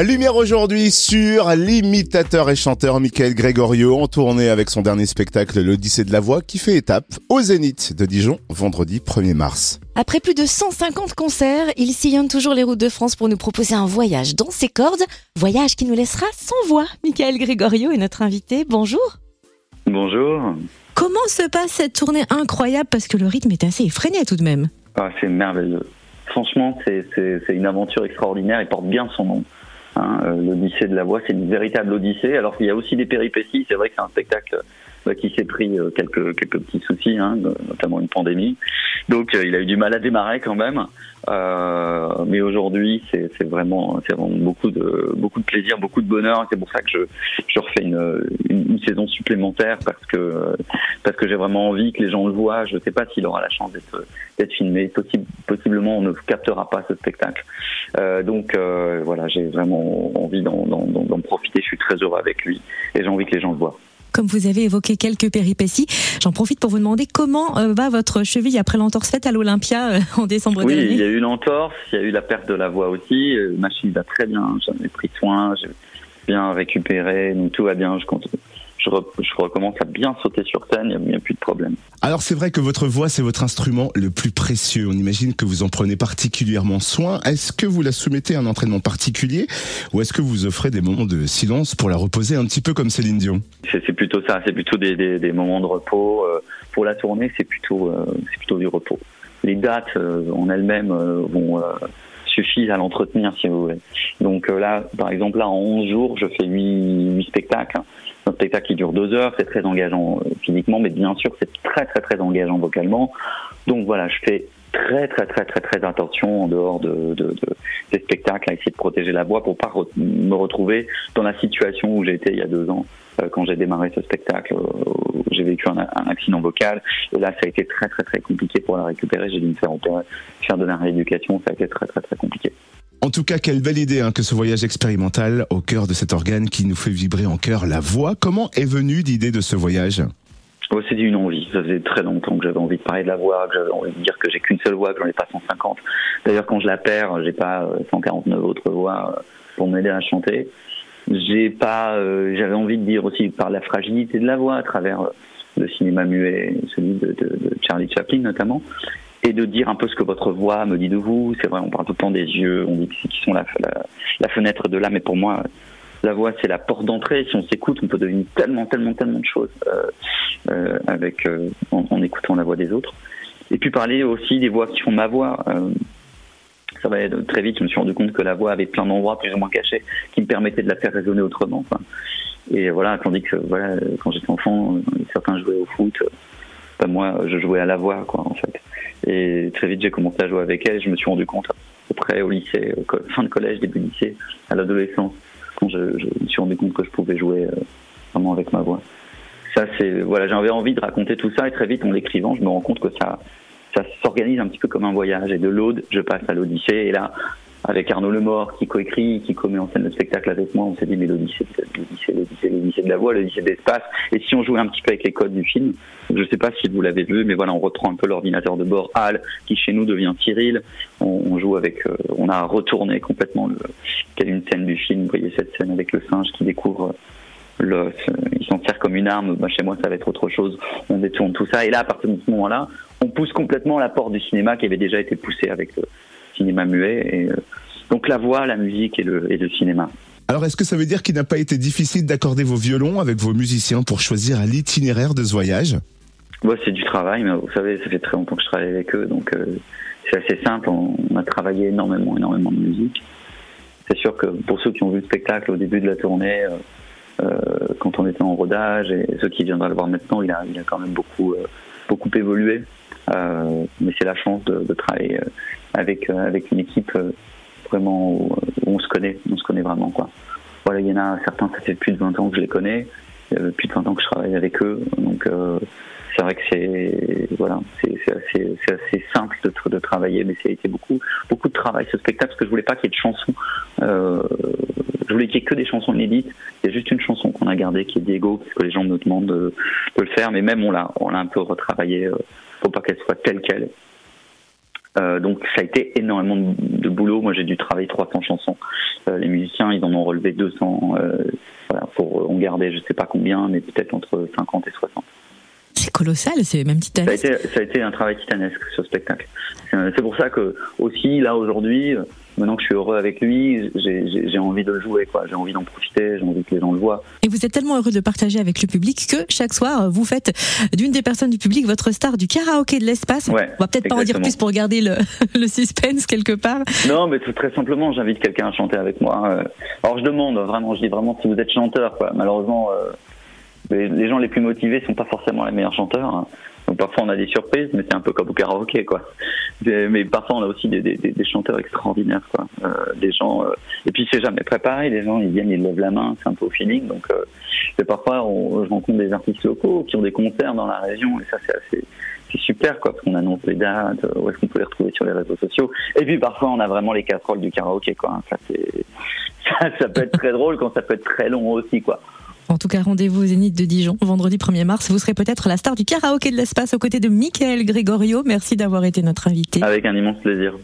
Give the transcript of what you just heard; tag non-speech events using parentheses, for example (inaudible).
Lumière aujourd'hui sur l'imitateur et chanteur Michael Gregorio en tournée avec son dernier spectacle L'Odyssée de la Voix qui fait étape au Zénith de Dijon vendredi 1er mars. Après plus de 150 concerts, il sillonne toujours les routes de France pour nous proposer un voyage dans ses cordes, voyage qui nous laissera sans voix. Michael Gregorio est notre invité. Bonjour. Bonjour. Comment se passe cette tournée incroyable? Parce que le rythme est assez effréné tout de même ah, C'est merveilleux. Franchement, c'est une aventure extraordinaire et porte bien son nom. Hein, euh, L'Odyssée de la voix, c'est une véritable odyssée. Alors qu'il y a aussi des péripéties. C'est vrai que c'est un spectacle qui s'est pris euh, quelques, quelques petits soucis, hein, notamment une pandémie. Donc euh, il a eu du mal à démarrer quand même. Euh, mais aujourd'hui, c'est vraiment, vraiment beaucoup de beaucoup de plaisir, beaucoup de bonheur. C'est pour ça que je, je refais une, une, saison supplémentaire parce que parce que j'ai vraiment envie que les gens le voient. Je ne sais pas s'il aura la chance d'être filmé. Possible, possiblement, on ne captera pas ce spectacle. Euh, donc euh, voilà, j'ai vraiment envie d'en profiter. Je suis très heureux avec lui et j'ai envie que les gens le voient. Comme vous avez évoqué quelques péripéties, j'en profite pour vous demander comment euh, va votre cheville après l'entorse faite à l'Olympia euh, en décembre oui, dernier. Oui, il y a eu l'entorse, il y a eu la perte de la voix aussi. Euh, ma cheville va très bien, j'en ai pris soin, j'ai bien récupéré, donc tout va bien. Je compte je, recommence à bien sauter sur scène, il n'y a, plus de problème. Alors c'est vrai que votre voix, c'est votre instrument le plus précieux. On imagine que vous en prenez particulièrement soin. Est-ce que vous la soumettez à un entraînement particulier ou est-ce que vous offrez des moments de silence pour la reposer un petit peu comme Céline Dion? C'est plutôt ça, c'est plutôt des, moments de repos. Euh, pour la tournée, c'est plutôt, euh, c'est plutôt du repos. Les dates euh, en elles-mêmes vont suffisent à l'entretenir si vous voulez. Donc là, par exemple, là en 11 jours, je fais 8, 8 spectacles spectacle qui dure deux heures, c'est très engageant euh, physiquement, mais bien sûr c'est très très très engageant vocalement. Donc voilà, je fais très très très très très attention en dehors de, de, de des spectacles à essayer de protéger la voix pour pas me retrouver dans la situation où été il y a deux ans euh, quand j'ai démarré ce spectacle. Euh, j'ai vécu un, un, accident vocal et là ça a été très très très compliqué pour la récupérer. J'ai dû me faire opérer, faire de la rééducation, ça a été très très très compliqué. En tout cas, quelle belle idée hein, que ce voyage expérimental au cœur de cet organe qui nous fait vibrer en cœur la voix. Comment est venue l'idée de ce voyage oh, C'était une envie. Ça faisait très longtemps que j'avais envie de parler de la voix, que j'avais envie de dire que j'ai qu'une seule voix, que j'en ai pas 150. D'ailleurs, quand je la perds, j'ai pas 149 euh, autres voix euh, pour m'aider à chanter. J'ai pas, euh, j'avais envie de dire aussi par la fragilité de la voix à travers le cinéma muet, celui de Charlie Chaplin notamment et de dire un peu ce que votre voix me dit de vous. C'est vrai, on parle tout le temps des yeux, on dit qu'ils sont la, la, fenêtre de là, mais pour moi, la voix, c'est la porte d'entrée. Si on s'écoute, on peut devenir tellement, tellement, tellement de choses euh, euh, avec euh, en, écoutant la voix des autres. Et puis parler aussi des voix qui font ma voix. ça va être très vite, je me suis rendu compte que la voix avait plein d'endroits plus ou moins cachés qui me permettaient de la faire résonner autrement. Et voilà, tandis que voilà, quand j'étais enfant, certains jouaient au foot. Ben moi, je jouais à la voix, quoi, en fait. Et très vite, j'ai commencé à jouer avec elle. je me suis rendu compte, après au lycée, fin de collège, début de lycée, à l'adolescence, quand je, me suis rendu compte que je pouvais jouer euh, vraiment avec ma voix. Ça, c'est voilà, j'avais envie de raconter tout ça et très vite, en l'écrivant, je me rends compte que ça, ça s'organise un petit peu comme un voyage. Et de l'Aude, je passe à l'Odyssée. Et là, avec Arnaud Lemort qui coécrit, qui commet en scène le spectacle avec moi. On s'est dit, mais l'Odyssée, l'Odyssée, l'Odyssée, de la voix, l'Odyssée de l'espace. Et si on jouait un petit peu avec les codes du film, je ne sais pas si vous l'avez vu, mais voilà, on reprend un peu l'ordinateur de bord Al, qui chez nous devient Cyril. On, joue avec, euh, on a retourné complètement le, quelle une scène du film. Vous voyez cette scène avec le singe qui découvre le, il s'en sert comme une arme. Bah, chez moi, ça va être autre chose. On détourne tout ça. Et là, à partir de ce moment-là, on pousse complètement la porte du cinéma qui avait déjà été poussée avec le cinéma muet. Et, euh, donc la voix, la musique et le, et le cinéma. Alors, est-ce que ça veut dire qu'il n'a pas été difficile d'accorder vos violons avec vos musiciens pour choisir l'itinéraire de ce voyage? Ouais, C'est du travail, mais vous savez, ça fait très longtemps que je travaille avec eux, donc euh, c'est assez simple. On, a travaillé énormément, énormément de musique. C'est sûr que pour ceux qui ont vu le spectacle au début de la tournée, euh, euh quand on était en rodage, et ceux qui viendraient le voir maintenant, il a, il a quand même beaucoup, beaucoup évolué. Mais c'est la chance de, de travailler avec, avec une équipe vraiment où, on se connaît, on se connaît vraiment quoi. Voilà, il y en a certains, ça fait plus de 20 ans que je les connais, euh, plus de 20 ans que je travaille avec eux, donc euh, c'est vrai que c'est voilà, c'est assez, assez, simple de, de travailler, mais ça a été beaucoup beaucoup de travail ce spectacle parce que je voulais pas qu'il y ait de chansons. Euh, je voulais qu'il y ait que des chansons inédites. Il y a juste une chanson qu'on a gardée qui est Diego parce que les gens me demandent de, de le faire, mais même on l'a on l'a un peu retravaillé euh, pour pas qu'elle soit telle qu'elle. Euh, donc ça a été énormément de, boulot. Moi j'ai dû travailler 300 chansons. Euh, les musiciens, ils en ont relevé 200. voilà, pour on gardait je sais pas combien, mais peut-être entre 50 et 60. C'est colossal, c'est même titanesque. Ça a, été, ça a été un travail titanesque ce spectacle. C'est pour ça que aussi là aujourd'hui, maintenant que je suis heureux avec lui, j'ai envie de le jouer, quoi. J'ai envie d'en profiter, j'ai envie que les gens le voient. Et vous êtes tellement heureux de partager avec le public que chaque soir, vous faites d'une des personnes du public votre star du karaoké de l'espace. Ouais, On va peut-être pas en dire plus pour garder le, (laughs) le suspense quelque part. Non, mais tout très simplement, j'invite quelqu'un à chanter avec moi. Alors je demande vraiment, je dis vraiment si vous êtes chanteur, quoi. Malheureusement. Euh, les gens les plus motivés sont pas forcément les meilleurs chanteurs. Donc parfois on a des surprises, mais c'est un peu comme au karaoké, quoi. Mais parfois on a aussi des, chanteurs extraordinaires, quoi. Euh, des gens euh, et puis c'est jamais préparé. Les gens ils viennent, ils lèvent la main, c'est un peu au feeling. Donc euh... parfois on, je rencontre des artistes locaux qui ont des concerts dans la région et ça c'est assez super quoi parce qu'on annonce les dates, euh, où est-ce qu'on peut les retrouver sur les réseaux sociaux. Et puis parfois on a vraiment les casseroles du karaoké, quoi. Ça (laughs) ça, ça peut être très drôle quand ça peut être très long aussi, quoi. En tout cas, rendez-vous au Zénith de Dijon, vendredi 1er mars. Vous serez peut-être la star du karaoké de l'espace aux côtés de Michael Gregorio. Merci d'avoir été notre invité. Avec un immense plaisir.